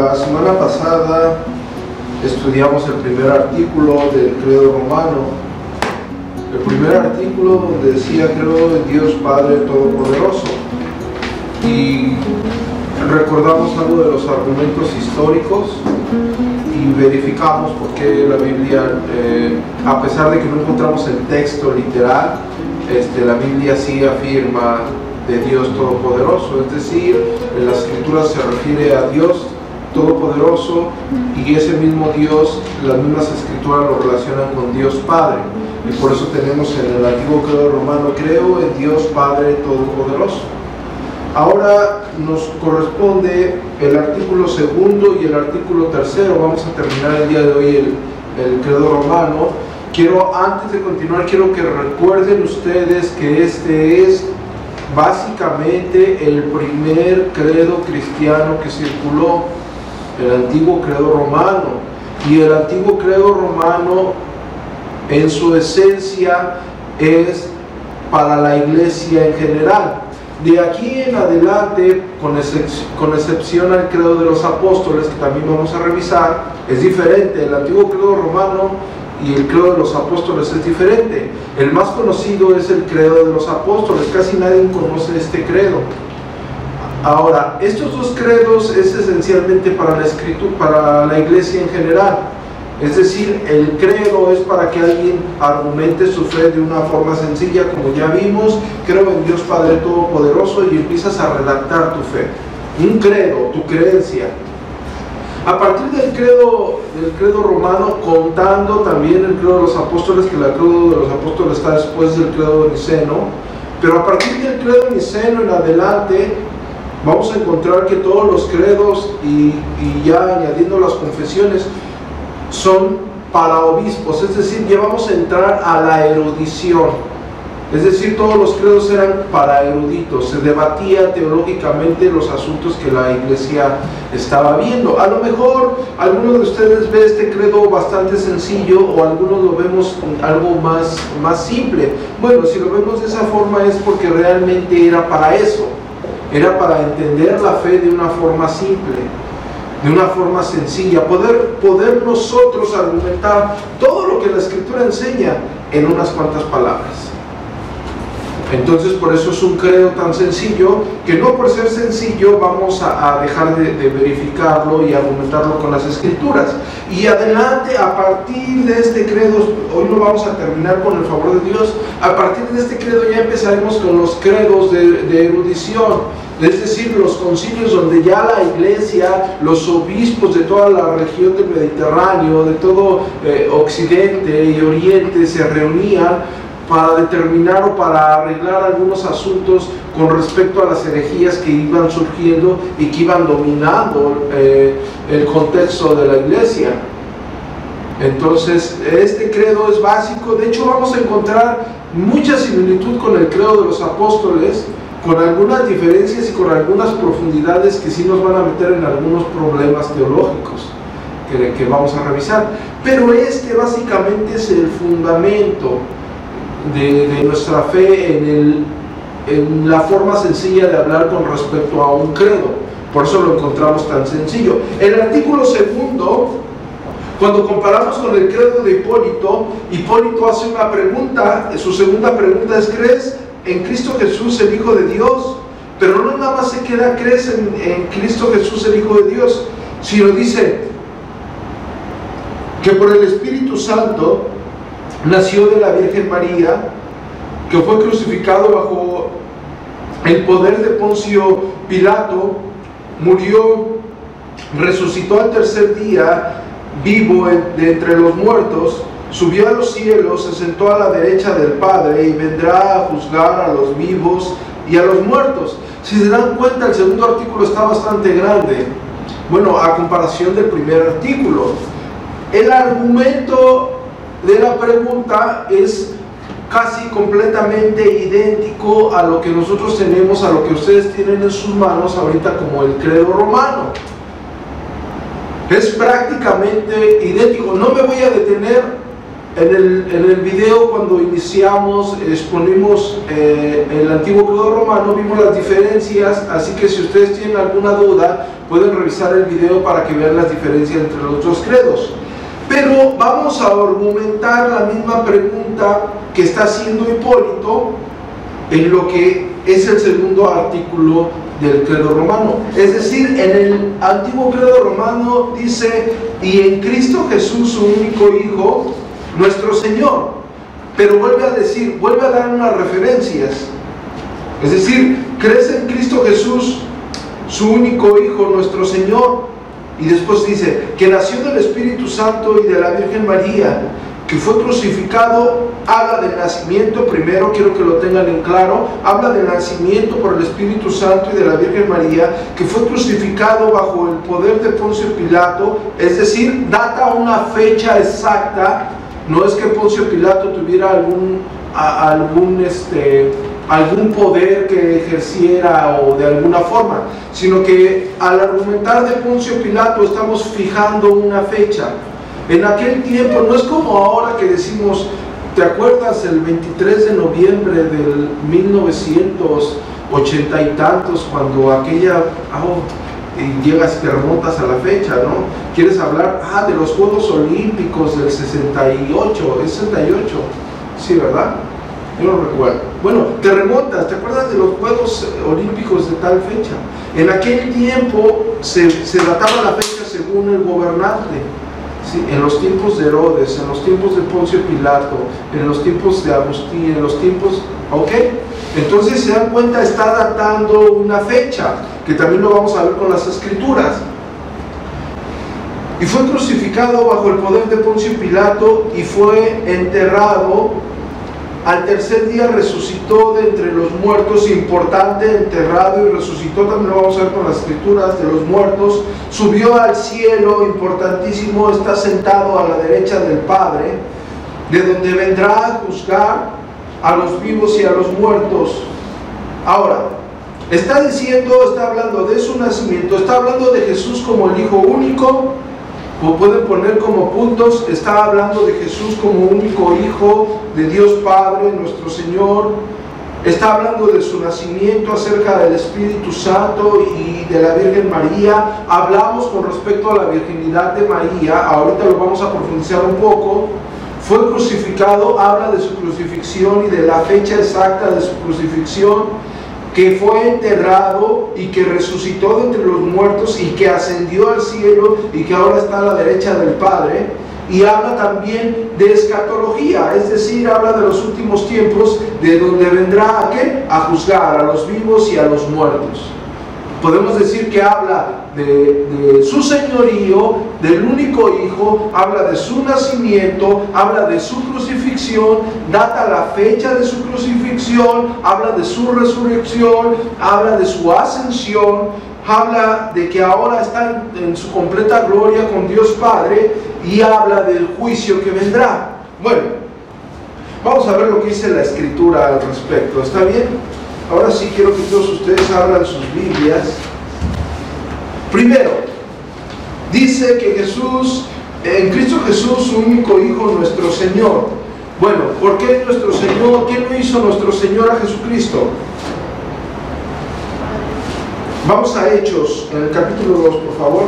La semana pasada estudiamos el primer artículo del credo romano. El primer artículo donde decía creo en Dios Padre Todopoderoso. Y recordamos algo de los argumentos históricos y verificamos por qué la Biblia, eh, a pesar de que no encontramos el texto literal, este, la Biblia sí afirma de Dios Todopoderoso, es decir, en las escrituras se refiere a Dios Todopoderoso y ese mismo Dios, las mismas escrituras lo relacionan con Dios Padre. Y por eso tenemos en el antiguo credo romano, creo en Dios Padre Todopoderoso. Ahora nos corresponde el artículo segundo y el artículo tercero. Vamos a terminar el día de hoy el, el credo romano. Quiero, antes de continuar, quiero que recuerden ustedes que este es básicamente el primer credo cristiano que circuló, el antiguo credo romano. Y el antiguo credo romano en su esencia es para la iglesia en general. De aquí en adelante, con, excepción al credo de los apóstoles, que también vamos a revisar, es diferente. El antiguo credo romano y el credo de los apóstoles es diferente. El más conocido es el credo de los apóstoles, casi nadie conoce este credo. Ahora, estos dos credos es esencialmente para la escritura, para la iglesia en general. Es decir, el credo es para que alguien argumente su fe de una forma sencilla, como ya vimos, creo en Dios Padre Todopoderoso y empiezas a redactar tu fe. Un credo, tu creencia. A partir del credo, del credo romano, contando también el credo de los apóstoles, que el credo de los apóstoles está después del credo niceno, pero a partir del credo niceno en adelante, vamos a encontrar que todos los credos y, ya añadiendo las confesiones, son para obispos, es decir, ya vamos a entrar a la erudición. Es decir, todos los credos eran para eruditos, se debatía teológicamente los asuntos que la iglesia estaba viendo. A lo mejor algunos de ustedes ve este credo bastante sencillo o algunos lo vemos algo más, más simple. Bueno, si lo vemos de esa forma es porque realmente era para eso, era para entender la fe de una forma simple de una forma sencilla, poder, poder nosotros argumentar todo lo que la escritura enseña en unas cuantas palabras. Entonces por eso es un credo tan sencillo que no por ser sencillo vamos a, dejar de, de, verificarlo y argumentarlo con las escrituras. Y adelante, a partir de este credo, hoy no vamos a terminar con el favor de Dios, a partir de este credo ya empezaremos con los credos de, de erudición es decir, los concilios donde ya la iglesia, los obispos de toda la región del Mediterráneo, de todo eh, Occidente y Oriente se reunían para determinar o para arreglar algunos asuntos con respecto a las herejías que iban surgiendo y que iban dominando eh, el contexto de la iglesia. Entonces, este credo es básico, de hecho vamos a encontrar mucha similitud con el credo de los apóstoles, con algunas diferencias y con algunas profundidades que sí nos van a meter en algunos problemas teológicos que, vamos a revisar. Pero este básicamente es el fundamento de, de nuestra fe en, el, en la forma sencilla de hablar con respecto a un credo. Por eso lo encontramos tan sencillo. El artículo segundo cuando comparamos con el credo de Hipólito, Hipólito hace una pregunta, su segunda pregunta es, ¿crees en Cristo Jesús, el Hijo de Dios. Pero no nada más se queda, crees en, Cristo Jesús, el Hijo de Dios, sino dice que por el Espíritu Santo nació de la Virgen María, que fue crucificado bajo el poder de Poncio Pilato, murió, resucitó al tercer día, vivo de entre los muertos, subió a los cielos, se sentó a la derecha del Padre y vendrá a juzgar a los vivos y a los muertos. Si se dan cuenta, el segundo artículo está bastante grande. Bueno, a comparación del primer artículo. El argumento de la pregunta es casi completamente idéntico a lo que nosotros tenemos, a lo que ustedes tienen en sus manos ahorita como el credo romano. Es prácticamente idéntico. No me voy a detener En el, en el video cuando iniciamos exponimos eh, el antiguo credo romano, vimos las diferencias, así que si ustedes tienen alguna duda pueden revisar el video para que vean las diferencias entre los dos credos. Pero vamos a argumentar la misma pregunta que está haciendo Hipólito en lo que es el segundo artículo del credo romano. Es decir, en el antiguo credo romano dice, y en Cristo Jesús, su único Hijo, nuestro Señor. Pero vuelve a decir, vuelve a dar unas referencias. Es decir, crees en Cristo Jesús, su único Hijo, nuestro Señor. Y después dice, que nació del Espíritu Santo y de la Virgen María, que fue crucificado, habla del nacimiento, primero quiero que lo tengan en claro, habla del nacimiento por el Espíritu Santo y de la Virgen María, que fue crucificado bajo el poder de Poncio Pilato, es decir, data una fecha exacta no es que Poncio Pilato tuviera algún, algún, este, algún poder que ejerciera o de alguna forma, sino que al argumentar de Poncio Pilato estamos fijando una fecha. En aquel tiempo no es como ahora que decimos, ¿te acuerdas el 23 de noviembre del 1980 y tantos cuando aquella... Oh, y llegas y te remontas a la fecha, ¿no? Quieres hablar, ah, de los Juegos Olímpicos del 68, es 68, sí, ¿verdad? Yo no recuerdo. Bueno, te remontas, ¿te acuerdas de los Juegos Olímpicos de tal fecha? En aquel tiempo se, se databa la fecha según el gobernante. En los tiempos de Herodes, en los tiempos de Poncio Pilato, en los tiempos de Agustín, en los tiempos, ¿ok? Entonces se dan cuenta, está datando una fecha, que también lo vamos a ver con las escrituras. Y fue crucificado bajo el poder de Poncio Pilato y fue enterrado. Al tercer día resucitó de entre los muertos, importante, enterrado y resucitó, también lo vamos a ver con las escrituras de los muertos. Subió al cielo, importantísimo, está sentado a la derecha del Padre, de donde vendrá a juzgar a los vivos y a los muertos. Ahora, está diciendo, está hablando de su nacimiento, está hablando de Jesús como el Hijo único, pueden poner como puntos, está hablando de Jesús como único Hijo de Dios Padre, nuestro Señor, está hablando de su nacimiento acerca del Espíritu Santo y de la Virgen María. Hablamos con respecto a la virginidad de María, ahorita lo vamos a profundizar un poco. Fue crucificado, habla de su crucifixión y de la fecha exacta de su crucifixión, que fue enterrado y que resucitó de entre los muertos y que ascendió al cielo y que ahora está a la derecha del Padre. Y habla también de escatología, es decir, habla de los últimos tiempos, de donde vendrá a qué? A juzgar a los vivos y a los muertos podemos decir que habla de, su señorío, del único hijo, habla de su nacimiento, habla de su crucifixión, data la fecha de su crucifixión, habla de su resurrección, habla de su ascensión, habla de que ahora está en su completa gloria con Dios Padre y habla del juicio que vendrá. Bueno, vamos a ver lo que dice la escritura al respecto, ¿está bien? Ahora sí quiero que todos ustedes abran sus Biblias. Primero, dice que Jesús, en Cristo Jesús, su único Hijo, nuestro Señor. Bueno, ¿por qué nuestro Señor? ¿Quién lo hizo nuestro Señor a Jesucristo? Vamos a Hechos, en el capítulo 2, por favor.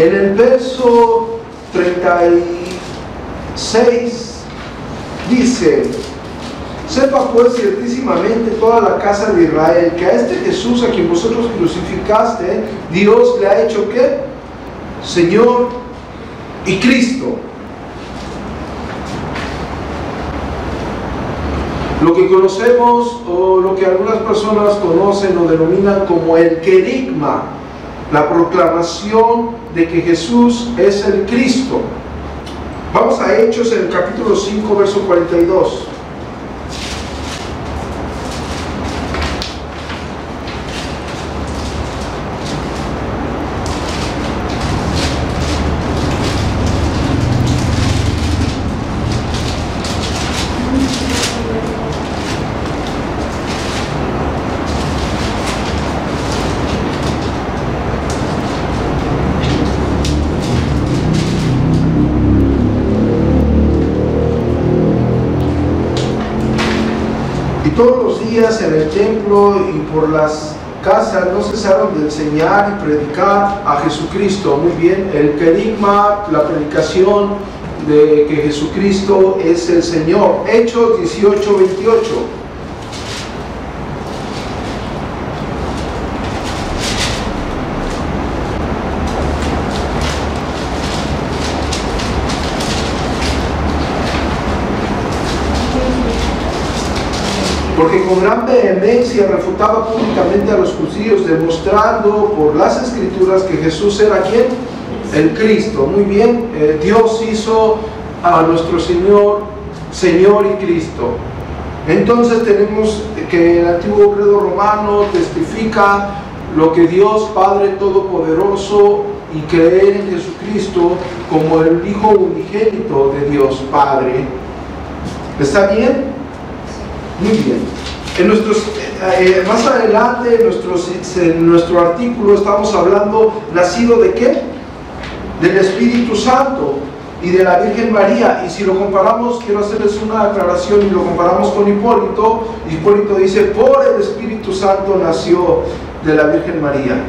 En el verso 36 dice, sepa pues ciertísimamente toda la casa de Israel que a este Jesús a quien vosotros crucificaste, Dios le ha hecho qué? Señor y Cristo. Lo que conocemos o lo que algunas personas conocen o denominan como el querigma la proclamación de que Jesús es el Cristo. Vamos a Hechos en el capítulo 5, verso 42. Y por las casas no cesaron de enseñar y predicar a Jesucristo. Muy bien, el querigma, la predicación de que Jesucristo es el Señor. Hechos 18, 28. Porque con gran vehemencia refutaba públicamente a los judíos, demostrando por las escrituras que Jesús era quien? El Cristo. Muy bien, eh, Dios hizo a nuestro Señor Señor y Cristo. Entonces tenemos que el antiguo credo romano testifica lo que Dios Padre Todopoderoso y creer en Jesucristo como el Hijo unigénito de Dios Padre. ¿Está bien? Muy bien. En nuestros, eh, más adelante, en, nuestros, en nuestro artículo, estamos hablando, ¿nacido de qué? Del Espíritu Santo y de la Virgen María. Y si lo comparamos, quiero hacerles una aclaración y lo comparamos con Hipólito. Hipólito dice, por el Espíritu Santo nació de la Virgen María.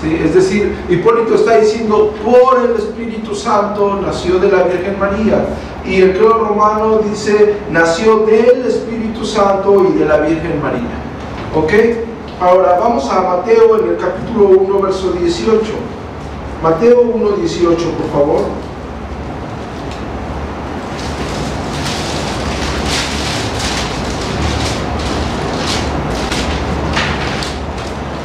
¿Sí? Es decir, Hipólito está diciendo, por el Espíritu Santo nació de la Virgen María. Y el credo romano dice, nació del Espíritu Santo y de la Virgen María. ¿Ok? Ahora vamos a Mateo en el capítulo 1, verso 18. Mateo 1, 18, por favor.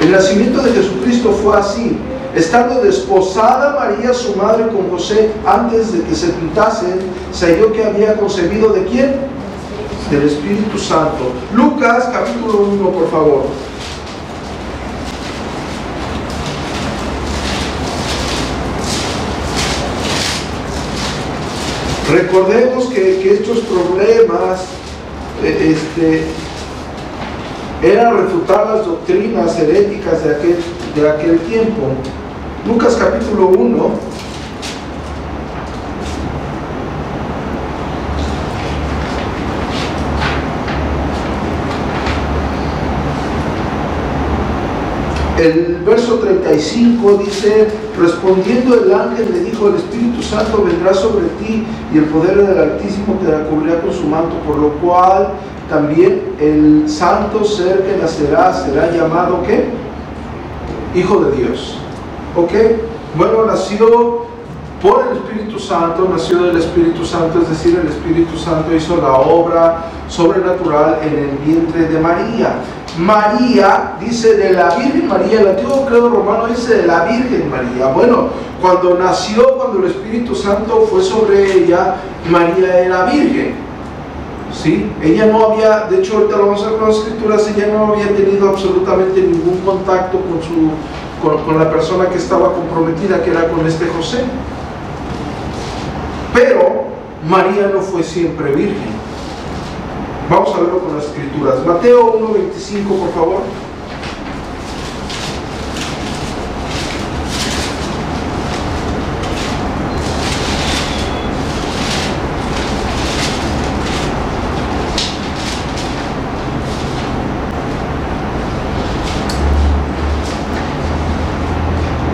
El nacimiento de Jesucristo fue así. Estando desposada María, su madre, con José, antes de que se pintasen, se halló que había concebido de quién? Del Espíritu Santo. Lucas capítulo 1, por favor. Recordemos que, estos problemas eh, este, eran refutar las doctrinas heréticas de aquel, de aquel tiempo. Lucas capítulo 1. El verso 35 dice, respondiendo el ángel le dijo, el Espíritu Santo vendrá sobre ti y el poder del Altísimo te cubrirá con su manto, por lo cual también el santo ser que nacerá será llamado ¿qué? Hijo de Dios. ¿Ok? Bueno, nació por el Espíritu Santo, nació del Espíritu Santo, es decir, el Espíritu Santo hizo la obra sobrenatural en el vientre de María. María dice de la Virgen María, el antiguo credo romano dice de la Virgen María. Bueno, cuando nació, cuando el Espíritu Santo fue sobre ella, María era virgen. ¿Sí? Ella no había, de hecho ahorita lo vamos a ver con las escrituras, ella no había tenido absolutamente ningún contacto con su con, la persona que estaba comprometida, que era con este José. Pero María no fue siempre virgen. Vamos a verlo con las escrituras. Mateo 1.25, por favor.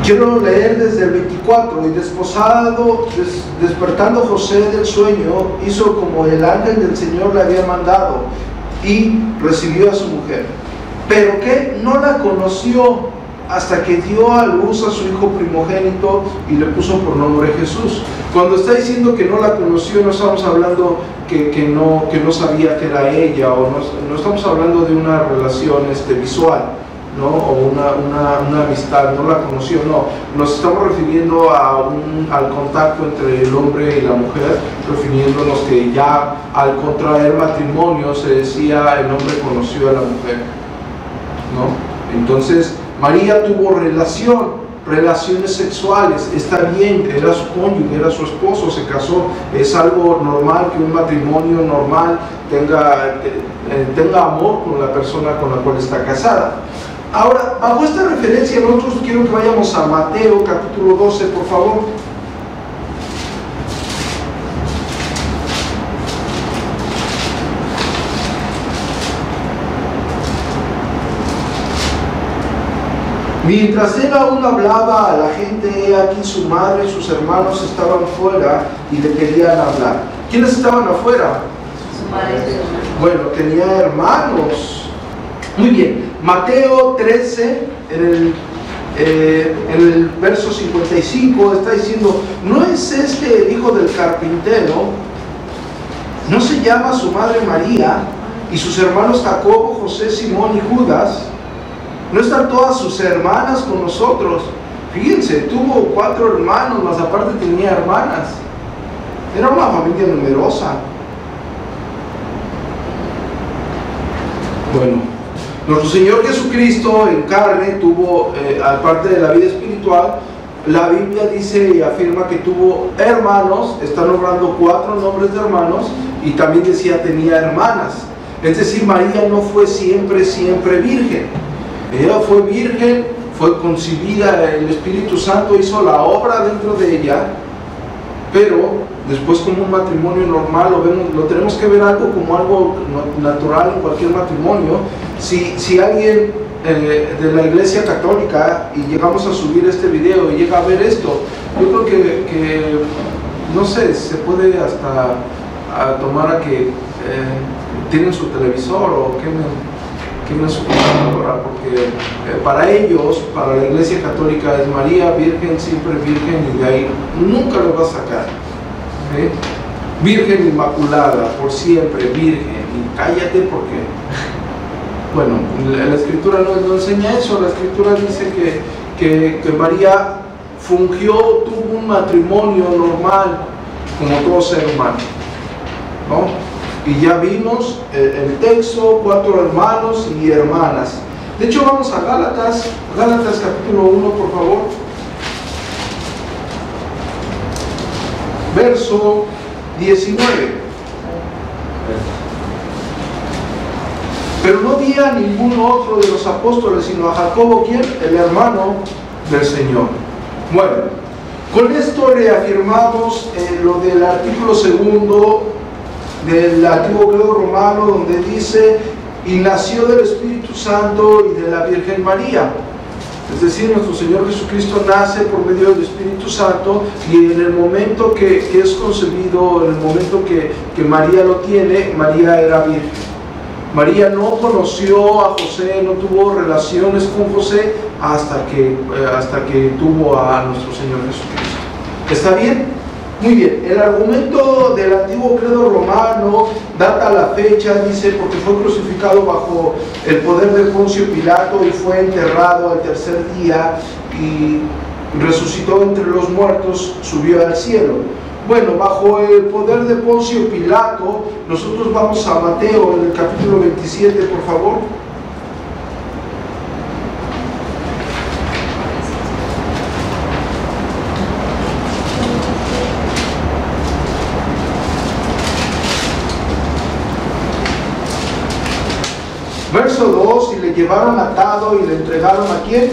Quiero leer desde el 24. Y desposado, despertando José del sueño, hizo como el ángel del Señor le había mandado y recibió a su mujer. Pero que no la conoció hasta que dio a luz a su hijo primogénito y le puso por nombre Jesús. Cuando está diciendo que no la conoció, no estamos hablando que, no, que no sabía que era ella, o no, estamos hablando de una relación este, visual o una, amistad, no la conoció, no. Nos estamos refiriendo a un, al contacto entre el hombre y la mujer, refiriéndonos que ya al contraer matrimonio se decía el hombre conoció a la mujer. ¿no? Entonces, María tuvo relación, relaciones sexuales, está bien, era su cónyuge, era su esposo, se casó, es algo normal que un matrimonio normal tenga, eh, tenga amor con la persona con la cual está casada. Ahora, bajo esta referencia, nosotros quiero que vayamos a Mateo capítulo 12, por favor. Mientras él aún hablaba a la gente, aquí su madre y sus hermanos estaban fuera y le querían hablar. ¿Quiénes estaban afuera? Su madre y su hermano. Bueno, tenía hermanos. Muy bien, Mateo 13, en el, eh, en el verso 55, está diciendo, ¿no es este el hijo del carpintero? ¿No se llama su madre María y sus hermanos Jacobo, José, Simón y Judas? ¿No están todas sus hermanas con nosotros? Fíjense, tuvo cuatro hermanos, más aparte tenía hermanas. Era una familia numerosa. Bueno, nuestro Señor Jesucristo en carne tuvo, eh, aparte de la vida espiritual, la Biblia dice y afirma que tuvo hermanos, está nombrando cuatro nombres de hermanos, y también decía tenía hermanas. Es decir, María no fue siempre, siempre virgen. Ella fue virgen, fue concibida, el Espíritu Santo hizo la obra dentro de ella, pero después como un matrimonio normal lo, vemos, lo tenemos que ver algo como algo natural en cualquier matrimonio. Si, si alguien eh, de la iglesia católica y llegamos a subir este video y llega a ver esto, yo creo que, que no sé, se puede hasta tomar a que eh, tienen su televisor o quemen, su computadora, porque eh, para ellos, para la iglesia católica es María Virgen, siempre Virgen y de ahí nunca lo va a sacar. Virgen Inmaculada, por siempre Virgen, y cállate porque, bueno, la, escritura no, no, enseña eso, la escritura dice que, que, que María fungió, tuvo un matrimonio normal como todo ser humano. Y ya vimos eh, el, texto, cuatro hermanos y hermanas. De hecho, vamos a Gálatas, Gálatas capítulo 1, por favor. Verso 19. Pero no había ningún otro de los apóstoles, sino a Jacobo, quien el hermano del Señor. Bueno, con esto reafirmamos eh, lo del artículo segundo del antiguo griego romano donde dice, y nació del Espíritu Santo y de la Virgen María. Es decir, nuestro Señor Jesucristo nace por medio del Espíritu Santo y en el momento que, es concebido, en el momento que, que, María lo tiene, María era virgen. María no conoció a José, no tuvo relaciones con José hasta que, eh, hasta que tuvo a nuestro Señor Jesucristo. ¿Está bien? Muy bien, el argumento del antiguo credo romano data la fecha, dice, porque fue crucificado bajo el poder de Poncio Pilato y fue enterrado al tercer día y resucitó entre los muertos, subió al cielo. Bueno, bajo el poder de Poncio Pilato, nosotros vamos a Mateo en el capítulo 27, por favor. Verso 2, y le llevaron atado y le entregaron a quién?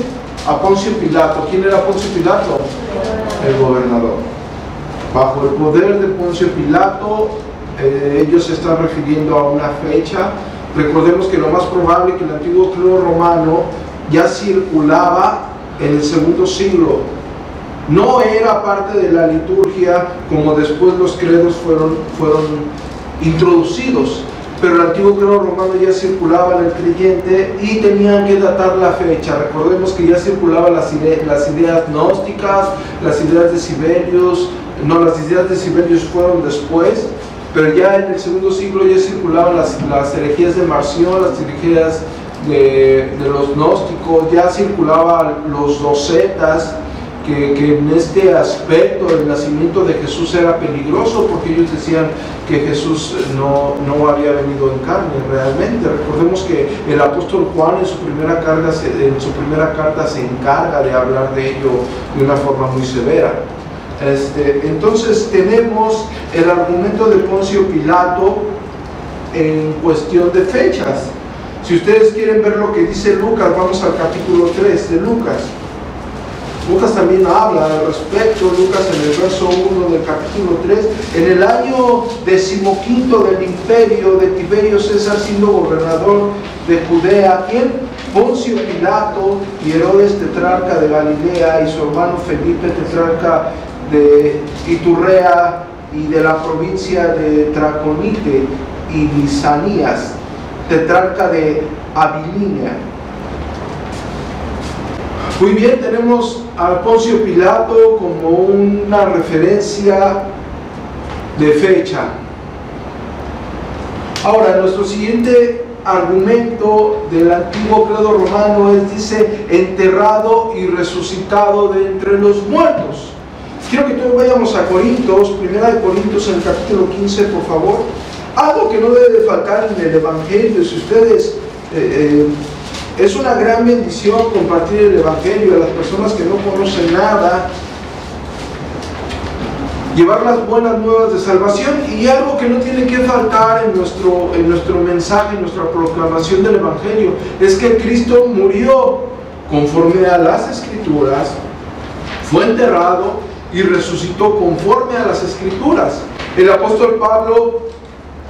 A Poncio Pilato. ¿Quién era Poncio Pilato? El gobernador. Bajo el poder de Poncio Pilato, eh, ellos se están refiriendo a una fecha. Recordemos que lo más probable es que el antiguo credo romano ya circulaba en el segundo siglo. No era parte de la liturgia como después los credos fueron, fueron introducidos pero el antiguo credo romano ya circulaba en el creyente y tenían que datar la fecha. Recordemos que ya circulaban las, ideas gnósticas, las ideas de Sibelius, no, las ideas de Sibelius fueron después, pero ya en el segundo siglo ya circulaban las, las herejías de Marción, las herejías de, de los gnósticos, ya circulaban los docetas, que, en este aspecto el nacimiento de Jesús era peligroso porque ellos decían que Jesús no, no había venido en carne realmente. Recordemos que el apóstol Juan en su, primera en su primera carta se encarga de hablar de ello de una forma muy severa. Este, entonces tenemos el argumento de Poncio Pilato en cuestión de fechas. Si ustedes quieren ver lo que dice Lucas, vamos al capítulo 3 de Lucas. Lucas también habla al respecto, Lucas en el verso 1 del capítulo 3, en el año decimoquinto del imperio de Tiberio César siendo gobernador de Judea, ¿quién? Poncio Pilato y Herodes tetrarca de Galilea y su hermano Felipe tetrarca de Iturrea y de la provincia de Traconite y Lisanías, tetrarca de Abilinia. Muy bien, tenemos a Poncio Pilato como una referencia de fecha. Ahora, nuestro siguiente argumento del antiguo credo romano es, dice, enterrado y resucitado de entre los muertos. Quiero que todos vayamos a Corintios, primera de Corintios en el capítulo 15, por favor. Algo que no debe faltar en el Evangelio, si ustedes... Eh, eh, es una gran bendición compartir el Evangelio a las personas que no conocen nada llevar las buenas nuevas de salvación y algo que no tiene que faltar en nuestro, en nuestro mensaje, en nuestra proclamación del Evangelio, es que Cristo murió conforme a las escrituras, fue enterrado y resucitó conforme a las escrituras. El apóstol Pablo,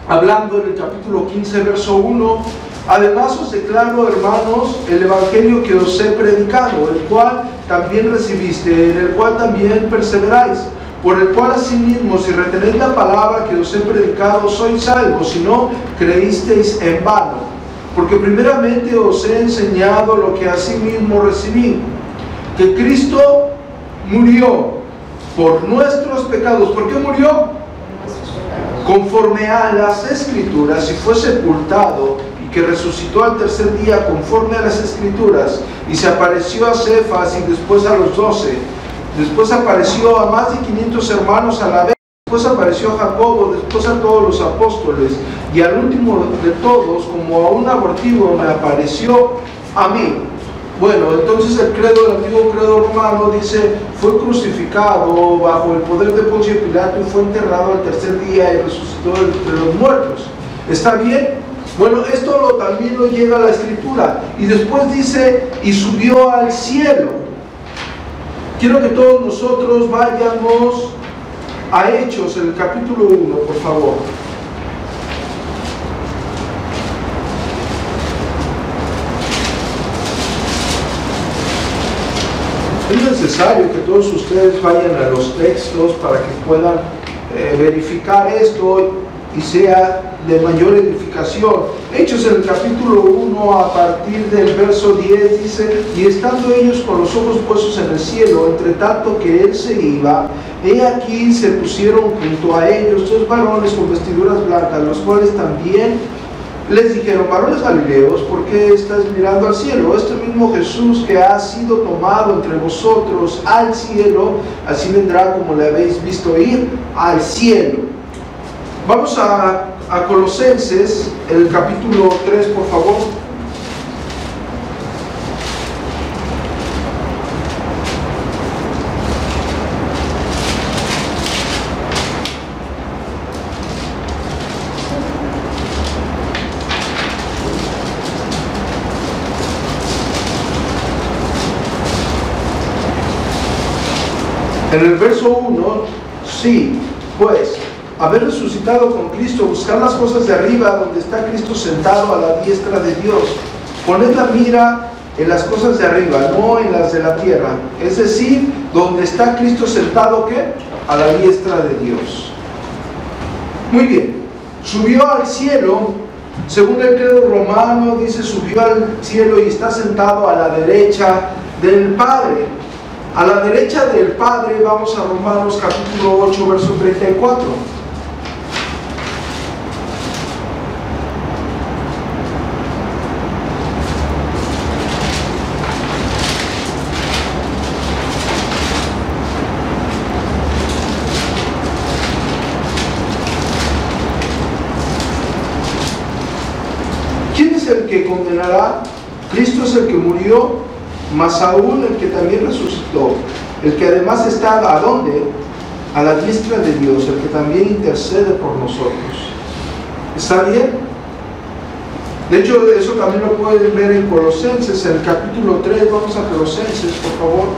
hablando en el capítulo 15, verso 1, además os declaro, hermanos, el Evangelio que os he predicado, el cual también recibiste, en el cual también perseveráis por el cual asimismo, si retenéis la palabra que os he predicado, sois salvos, si no creísteis en vano. Porque primeramente os he enseñado lo que asimismo recibí, que Cristo murió por nuestros pecados. ¿Por qué murió? Conforme a las escrituras y fue sepultado que resucitó al tercer día conforme a las escrituras y se apareció a Cefas y después a los doce Después apareció a más de 500 hermanos a la vez. Después apareció a Jacobo, después a todos los apóstoles. Y al último de todos, como a un abortivo, me apareció a mí. Bueno, entonces el credo, el antiguo credo romano dice, fue crucificado bajo el poder de Poncio Pilato y fue enterrado al tercer día y resucitó entre los muertos. ¿Está bien? Bueno, esto también lo llega a la escritura. Y después dice, y subió al cielo. Quiero que todos nosotros vayamos a Hechos, el capítulo 1, por favor. Es necesario que todos ustedes vayan a los textos para que puedan eh, verificar esto y sea de mayor edificación. Hechos en el capítulo 1 a partir del verso 10 dice, y estando ellos con los ojos puestos en el cielo, entre tanto que él se iba, he aquí se pusieron junto a ellos dos varones con vestiduras blancas, los cuales también les dijeron, varones galileos, ¿por qué estás mirando al cielo? Este mismo Jesús que ha sido tomado entre vosotros al cielo, así vendrá como le habéis visto ir al cielo. Vamos a a Colosenses, el capítulo 3, por favor. En el verso 1, sí, pues haber resucitado con Cristo, buscar las cosas de arriba donde está Cristo sentado a la diestra de Dios. Poned la mira en las cosas de arriba, no en las de la tierra. Es decir, donde está Cristo sentado, ¿qué? A la diestra de Dios. Muy bien, subió al cielo, según el credo romano, dice, subió al cielo y está sentado a la derecha del Padre. A la derecha del Padre, vamos a Romanos capítulo 8, verso 34. Condenará? Cristo es el que murió, más aún el que también resucitó, el que además está a dónde? A la diestra de Dios, el que también intercede por nosotros. ¿Está bien? De hecho, eso también lo pueden ver en Colosenses, en el capítulo 3, vamos a Colosenses, por favor.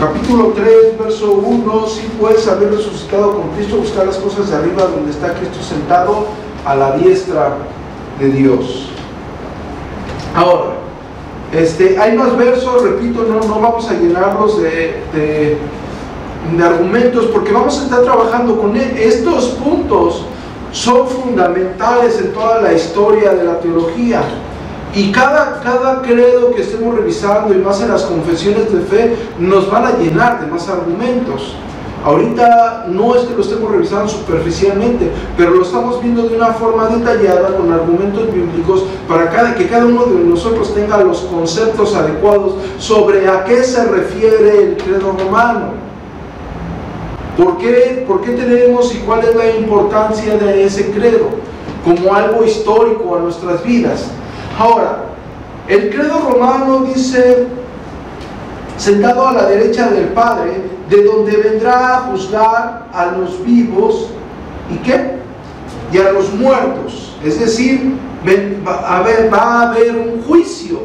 Capítulo capítulo 3, verso 1, si puedes haber resucitado con Cristo, buscar las cosas de arriba donde está Cristo sentado a la diestra de Dios. Ahora, este, hay más versos, repito, no, no vamos a llenarlos de, de, de argumentos porque vamos a estar trabajando con él. Estos puntos son fundamentales en toda la historia de la teología. Y cada, cada credo que estemos revisando y más en las confesiones de fe nos van a llenar de más argumentos. Ahorita no es que lo estemos revisando superficialmente, pero lo estamos viendo de una forma detallada con argumentos bíblicos para cada, que cada uno de nosotros tenga los conceptos adecuados sobre a qué se refiere el credo romano. ¿Por qué, ¿Por qué tenemos y cuál es la importancia de ese credo como algo histórico a nuestras vidas? Ahora, el credo romano dice, sentado a la derecha del Padre, de donde vendrá a juzgar a los vivos y qué? Y a los muertos. Es decir, va a haber, va a haber un juicio.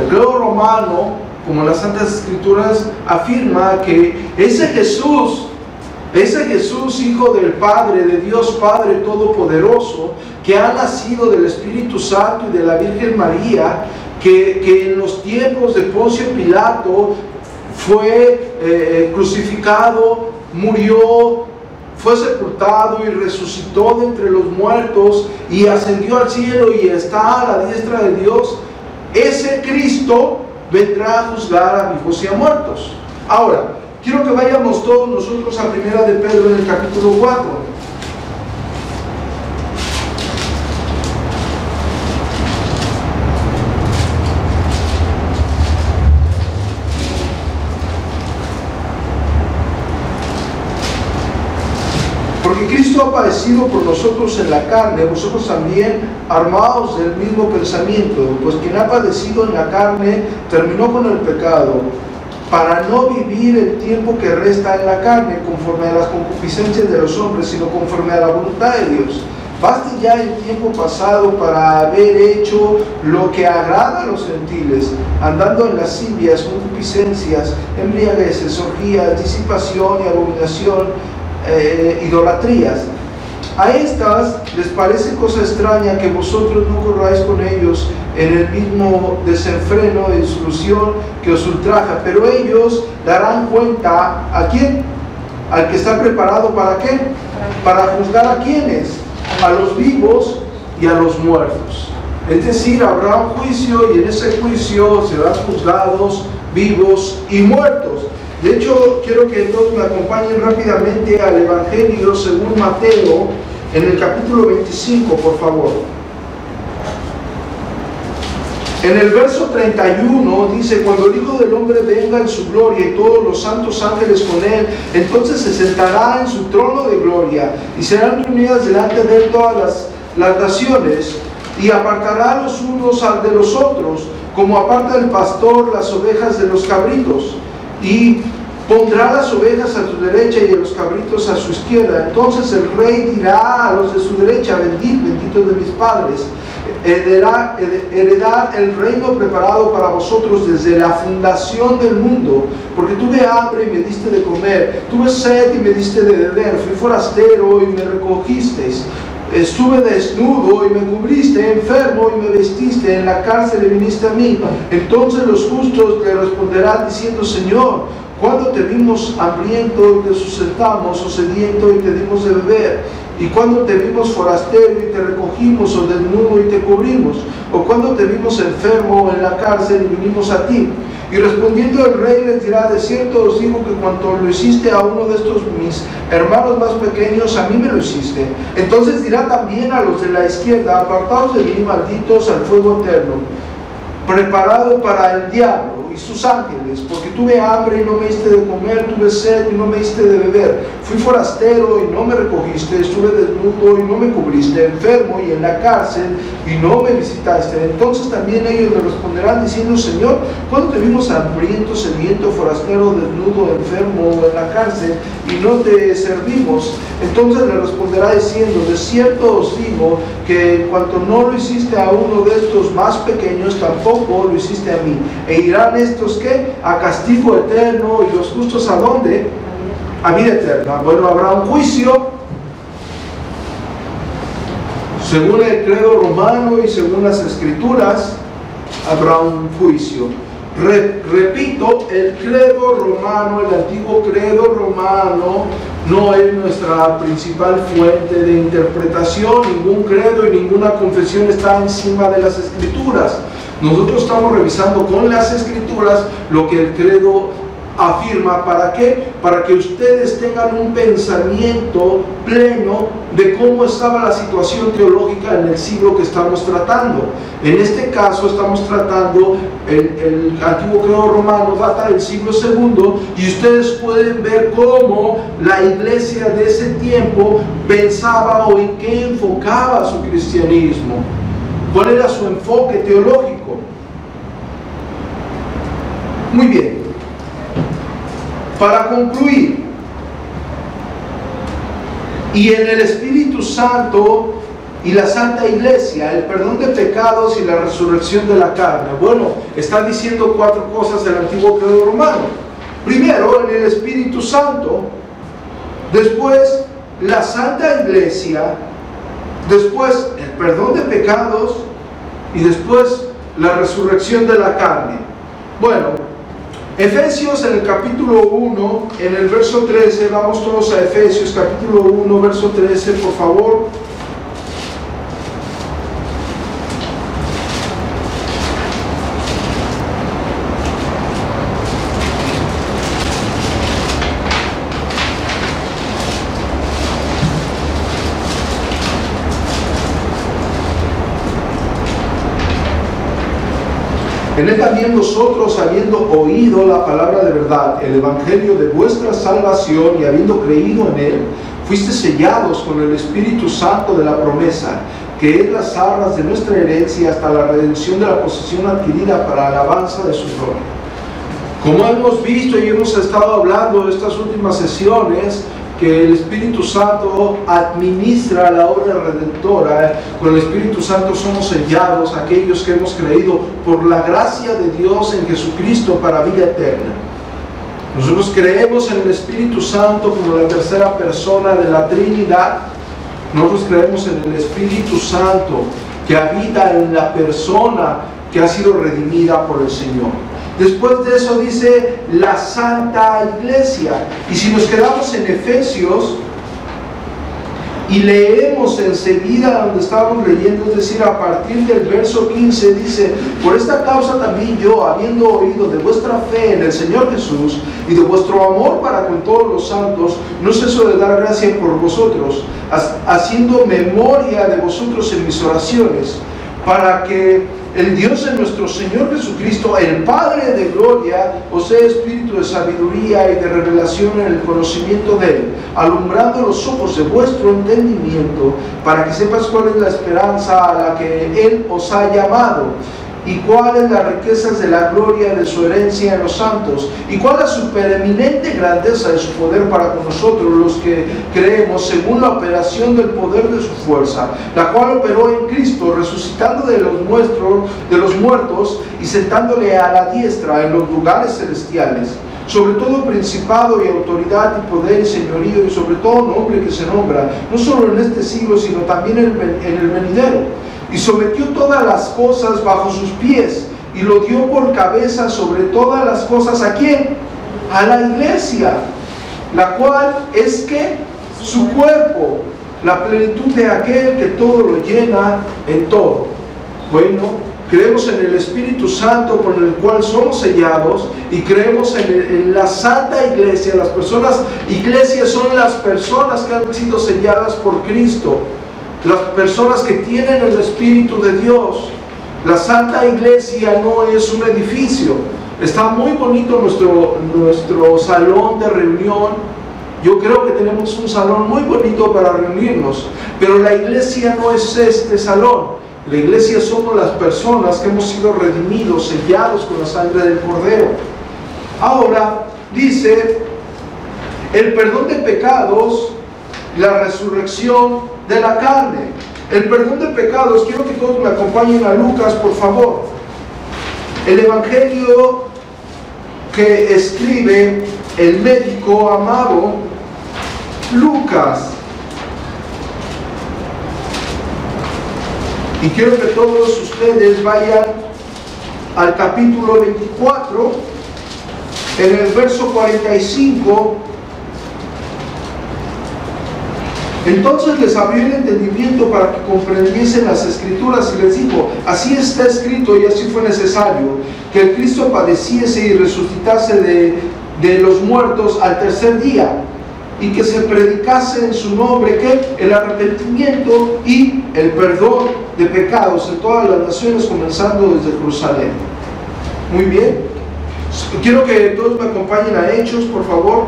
El credo romano, como las Santas Escrituras, afirma que ese Jesús ese Jesús, Hijo del Padre, de Dios Padre Todopoderoso, que ha nacido del Espíritu Santo y de la Virgen María, que, en los tiempos de Poncio Pilato fue eh, crucificado, murió, fue sepultado y resucitó de entre los muertos y ascendió al cielo y está a la diestra de Dios, ese Cristo vendrá a juzgar a vivos y a muertos. Ahora, Quiero que vayamos todos nosotros a primera de Pedro en el capítulo 4. Porque Ha padecido por nosotros en la carne, vosotros también armados del mismo pensamiento, pues quien ha padecido en la carne terminó con el pecado para no vivir el tiempo que resta en la carne conforme a las concupiscencias de los hombres, sino conforme a la voluntad de Dios. Baste ya el tiempo pasado para haber hecho lo que agrada a los gentiles, andando en lascivias, concupiscencias, embriagueces, orgías, disipación y abominación, eh, idolatrías a estas les parece cosa extraña que vosotros no corráis con ellos en el mismo desenfreno e disolución que os ultraja, pero ellos darán cuenta a quién, al que está preparado para qué, para juzgar a quienes, a los vivos y a los muertos. Es decir, habrá un juicio y en ese juicio serán juzgados vivos y muertos. De hecho, quiero que todos me acompañen rápidamente al Evangelio según Mateo, en el capítulo 25, por favor. En el verso 31 dice, cuando el Hijo del Hombre venga en su gloria y todos los santos ángeles con él, entonces se sentará en su trono de gloria y serán reunidas delante de él todas las, naciones y apartará los unos de los otros, como aparta el pastor las ovejas de los cabritos. Y Pondrá las ovejas a su derecha y a los cabritos a su izquierda. Entonces el rey dirá a los de su derecha, bendito, bendito de mis padres, heredar, heredar el reino preparado para vosotros desde la fundación del mundo, porque tuve hambre y me diste de comer, tuve sed y me diste de beber, fui forastero y me recogisteis. Estuve desnudo y me cubriste, enfermo y me vestiste, en la cárcel y viniste a mí. Entonces los justos le responderán diciendo, Señor, cuando te vimos hambriento y te sustentamos, o sediento y te dimos de beber. Y cuando te vimos forastero y te recogimos, o desnudo y te cubrimos. O cuando te vimos enfermo en la cárcel y vinimos a ti. Y respondiendo el rey les dirá, de cierto os digo que cuanto lo hiciste a uno de estos mis hermanos más pequeños, a mí me lo hiciste. Entonces dirá también a los de la izquierda, apartados de mí, malditos al fuego eterno, preparado para el diablo sus ángeles, porque tuve hambre y no me diste de comer, tuve sed y no me diste de beber, fui forastero y no me recogiste, estuve desnudo y no me cubriste, enfermo y en la cárcel y no me visitaste. Entonces también ellos le responderán diciendo, Señor, cuando te vimos hambriento, sediento, forastero, desnudo, enfermo o en la cárcel y no te servimos? Entonces le responderá diciendo, de cierto os digo que cuanto no lo hiciste a uno de estos más pequeños, tampoco lo hiciste a mí. E irán estos que a castigo eterno y los justos a dónde? A vida eterna. Bueno, habrá un juicio según el credo romano y según las escrituras, habrá un juicio. repito, el credo romano, el antiguo credo romano, no es nuestra principal fuente de interpretación. Ningún credo y ninguna confesión está encima de las escrituras. Nosotros estamos revisando con las escrituras lo que el credo afirma, ¿para qué? Para que ustedes tengan un pensamiento pleno de cómo estaba la situación teológica en el siglo que estamos tratando. En este caso estamos tratando, el, antiguo credo romano data del siglo segundo y ustedes pueden ver cómo la iglesia de ese tiempo pensaba o en qué enfocaba su cristianismo, cuál era su enfoque teológico. Muy bien, para concluir, y en el Espíritu Santo y la Santa Iglesia, el perdón de pecados y la resurrección de la carne. Bueno, está diciendo cuatro cosas del antiguo credo romano. Primero, en el Espíritu Santo, después la Santa Iglesia, después el perdón de pecados y después la resurrección de la carne. Bueno, Efesios en el capítulo 1, en el verso 13, vamos todos a Efesios capítulo 1, verso 13, por favor. En él también vosotros, habiendo oído la palabra de verdad, el evangelio de vuestra salvación y habiendo creído en él, fuiste sellados con el Espíritu Santo de la promesa, que es las arras de nuestra herencia hasta la redención de la posesión adquirida para alabanza de su gloria. Como hemos visto y hemos estado hablando en estas últimas sesiones, que el Espíritu Santo administra la obra redentora. Con el Espíritu Santo somos sellados, aquellos que hemos creído por la gracia de Dios en Jesucristo para vida eterna. Nosotros creemos en el Espíritu Santo como la tercera persona de la Trinidad. Nosotros creemos en el Espíritu Santo que habita en la persona que ha sido redimida por el Señor. Después de eso dice la Santa Iglesia. Y si nos quedamos en Efesios y leemos enseguida donde estábamos leyendo, es decir, a partir del verso 15, dice, por esta causa también yo, habiendo oído de vuestra fe en el Señor Jesús y de vuestro amor para con todos los santos, no ceso de dar gracia por vosotros, haciendo memoria de vosotros en mis oraciones, para que el Dios de nuestro Señor Jesucristo, el Padre de gloria, posee espíritu de sabiduría y de revelación en el conocimiento de Él, alumbrando los ojos de vuestro entendimiento, para que sepas cuál es la esperanza a la que Él os ha llamado y cuáles las riquezas de la gloria de su herencia en los santos, y cuál la supereminente grandeza de su poder para con nosotros los que creemos según la operación del poder de su fuerza, la cual operó en Cristo, resucitando de los, nuestros, de los muertos y sentándole a la diestra en los lugares celestiales sobre todo principado y autoridad y poder y señorío y sobre todo nombre que se nombra, no solo en este siglo, sino también en el venidero y sometió todas las cosas bajo sus pies y lo dio por cabeza sobre todas las cosas a quién? A la iglesia, la cual es que su cuerpo, la plenitud de aquel que todo lo llena en todo. Bueno, creemos en el Espíritu Santo con el cual somos sellados y creemos en, en, la Santa Iglesia. Las personas, iglesias son las personas que han sido selladas por Cristo las personas que tienen el Espíritu de Dios. La Santa Iglesia no es un edificio. Está muy bonito nuestro, nuestro salón de reunión. Yo creo que tenemos un salón muy bonito para reunirnos, pero la iglesia no es este salón. La iglesia somos las personas que hemos sido redimidos, sellados con la sangre del Cordero. Ahora dice, el perdón de pecados, la resurrección de la carne. El perdón de pecados, quiero que todos me acompañen a Lucas, por favor. El Evangelio que escribe el médico amado Lucas. Y quiero que todos ustedes vayan al capítulo 24, en el verso 45 Entonces les abrió el entendimiento para que comprendiesen las escrituras y les dijo, así está escrito y así fue necesario, que el Cristo padeciese y resucitase de, de los muertos al tercer día y que se predicase en su nombre que el arrepentimiento y el perdón de pecados en todas las naciones comenzando desde Jerusalén. Muy bien. Quiero que todos me acompañen a Hechos, por favor.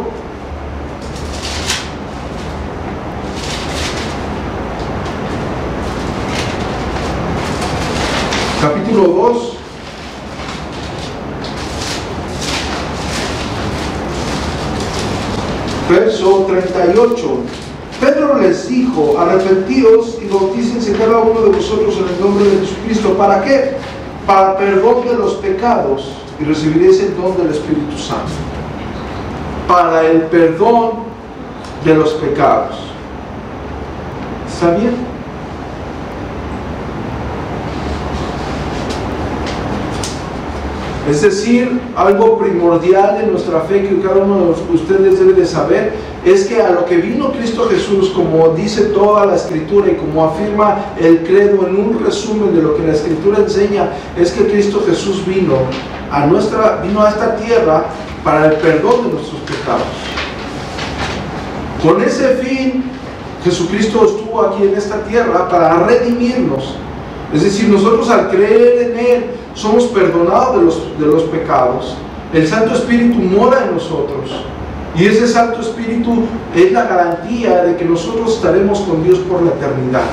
Capítulo 2. Verso 38. Pedro les dijo, arrepentíos y bautícense cada uno de vosotros en el nombre de Jesucristo. ¿Para qué? Para perdón de los pecados y recibiréis el don del Espíritu Santo. Para el perdón de los pecados. ¿Está bien? Es decir, algo primordial en nuestra fe que cada uno de ustedes debe de saber es que a lo que vino Cristo Jesús, como dice toda la escritura y como afirma el credo en un resumen de lo que la escritura enseña, es que Cristo Jesús vino a nuestra vino a esta tierra para el perdón de nuestros pecados. Con ese fin Jesucristo estuvo aquí en esta tierra para redimirnos. Es decir, nosotros al creer en Él somos perdonados de los, de los pecados. El Santo Espíritu mora en nosotros. Y ese Santo Espíritu es la garantía de que nosotros estaremos con Dios por la eternidad.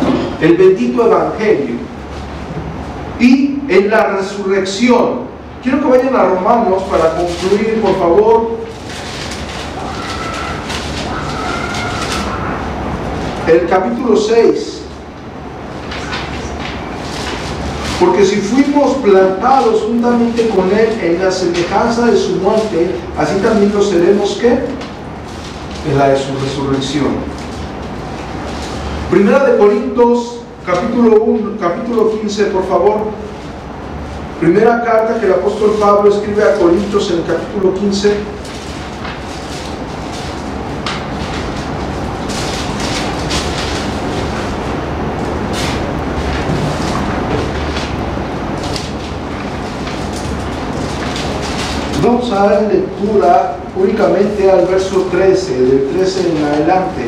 El bendito Evangelio. Y en la resurrección. Quiero que vayan a Romanos para concluir, por favor. El capítulo 6. Porque si fuimos plantados juntamente con Él en la semejanza de su muerte, así también lo seremos ¿qué? En la de su resurrección. Primera de Corintios, capítulo 1, capítulo 15, por favor. Primera carta que el apóstol Pablo escribe a Corintios en el capítulo 15. Vamos a dar lectura únicamente al verso 13, del 13 en adelante.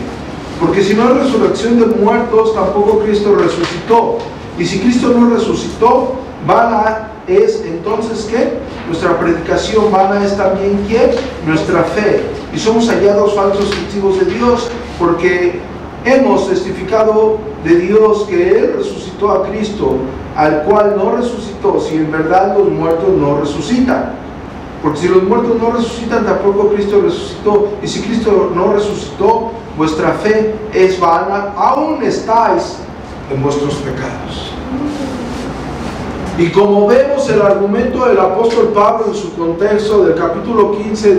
Porque si no hay resurrección de muertos, tampoco Cristo resucitó. Y si Cristo no resucitó, vana es entonces qué? Nuestra predicación vana es también qué? Nuestra fe. Y somos hallados falsos testigos de Dios porque hemos testificado de Dios que Él resucitó a Cristo, al cual no resucitó, si en verdad los muertos no resucitan. Porque si los muertos no resucitan, tampoco Cristo resucitó. Y si Cristo no resucitó, vuestra fe es vana, aún estáis en vuestros pecados. Y como vemos el argumento del apóstol Pablo en su contexto del capítulo 15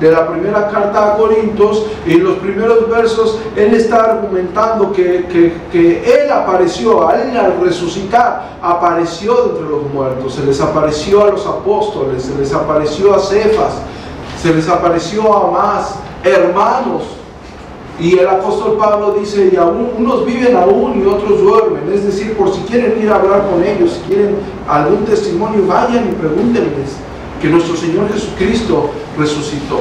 de la primera carta a Corintios, en los primeros versos, él está argumentando que, él apareció, a él al resucitar, apareció entre los muertos, se les apareció a los apóstoles, se les apareció a Cefas, se les apareció a más hermanos y el apóstol Pablo dice, y aún, unos viven aún y otros duermen. Es decir, por si quieren ir a hablar con ellos, si quieren algún testimonio, vayan y pregúntenles que nuestro Señor Jesucristo resucitó.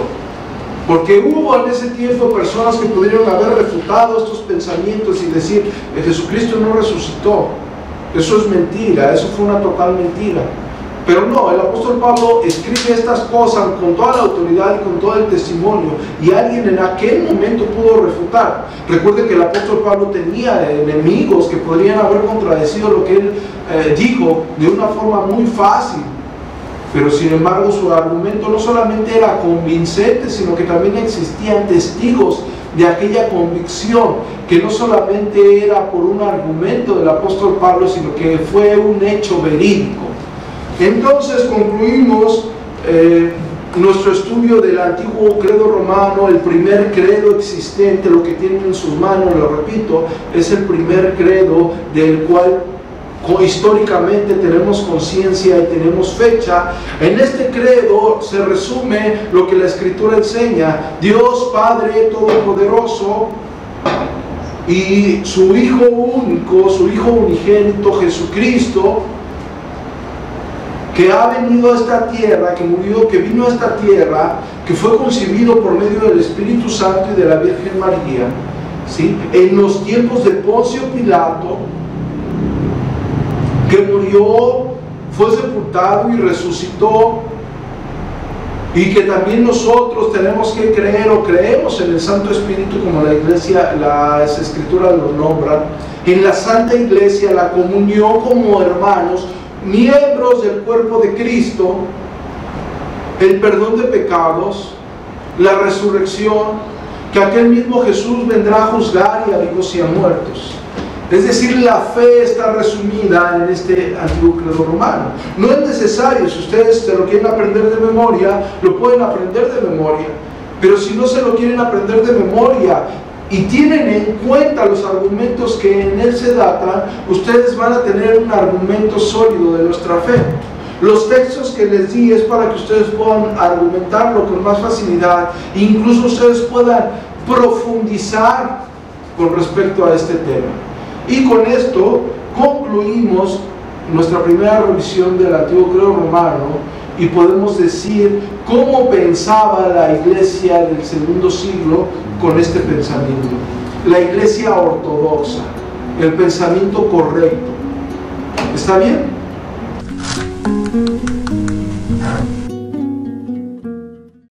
Porque hubo en ese tiempo personas que pudieron haber refutado estos pensamientos y decir, que Jesucristo no resucitó. Eso es mentira, eso fue una total mentira. Pero no, el apóstol Pablo escribe estas cosas con toda la autoridad y con todo el testimonio y alguien en aquel momento pudo refutar. Recuerde que el apóstol Pablo tenía enemigos que podrían haber contradecido lo que él eh, dijo de una forma muy fácil. Pero sin embargo su argumento no solamente era convincente, sino que también existían testigos de aquella convicción, que no solamente era por un argumento del apóstol Pablo, sino que fue un hecho verídico. Entonces concluimos eh, nuestro estudio del antiguo credo romano, el primer credo existente, lo que tienen en sus manos, lo repito, es el primer credo del cual históricamente tenemos conciencia y tenemos fecha. En este credo se resume lo que la escritura enseña. Dios Padre Todopoderoso y su Hijo único, su Hijo unigénito Jesucristo, que ha venido a esta tierra, que murió, que vino a esta tierra, que fue concebido por medio del Espíritu Santo y de la Virgen María, ¿sí? en los tiempos de Poncio Pilato, que murió, fue sepultado y resucitó, y que también nosotros tenemos que creer o creemos en el Santo Espíritu, como la iglesia, las escrituras lo nombran, en la Santa Iglesia, la comunión como hermanos, miembros del cuerpo de Cristo, el perdón de pecados, la resurrección, que aquel mismo Jesús vendrá a juzgar y a vivos y a muertos. Es decir, la fe está resumida en este antiguo romano. No es necesario, si ustedes se lo quieren aprender de memoria, lo pueden aprender de memoria. Pero si no se lo quieren aprender de memoria y tienen en cuenta los argumentos que en él se datan, ustedes van a tener un argumento sólido de nuestra fe. Los textos que les di es para que ustedes puedan argumentarlo con más facilidad, incluso ustedes puedan profundizar con respecto a este tema. Y con esto concluimos nuestra primera revisión del antiguo creo romano y podemos decir cómo pensaba la iglesia del segundo siglo con este pensamiento. La iglesia ortodoxa, el pensamiento correcto. ¿Está bien?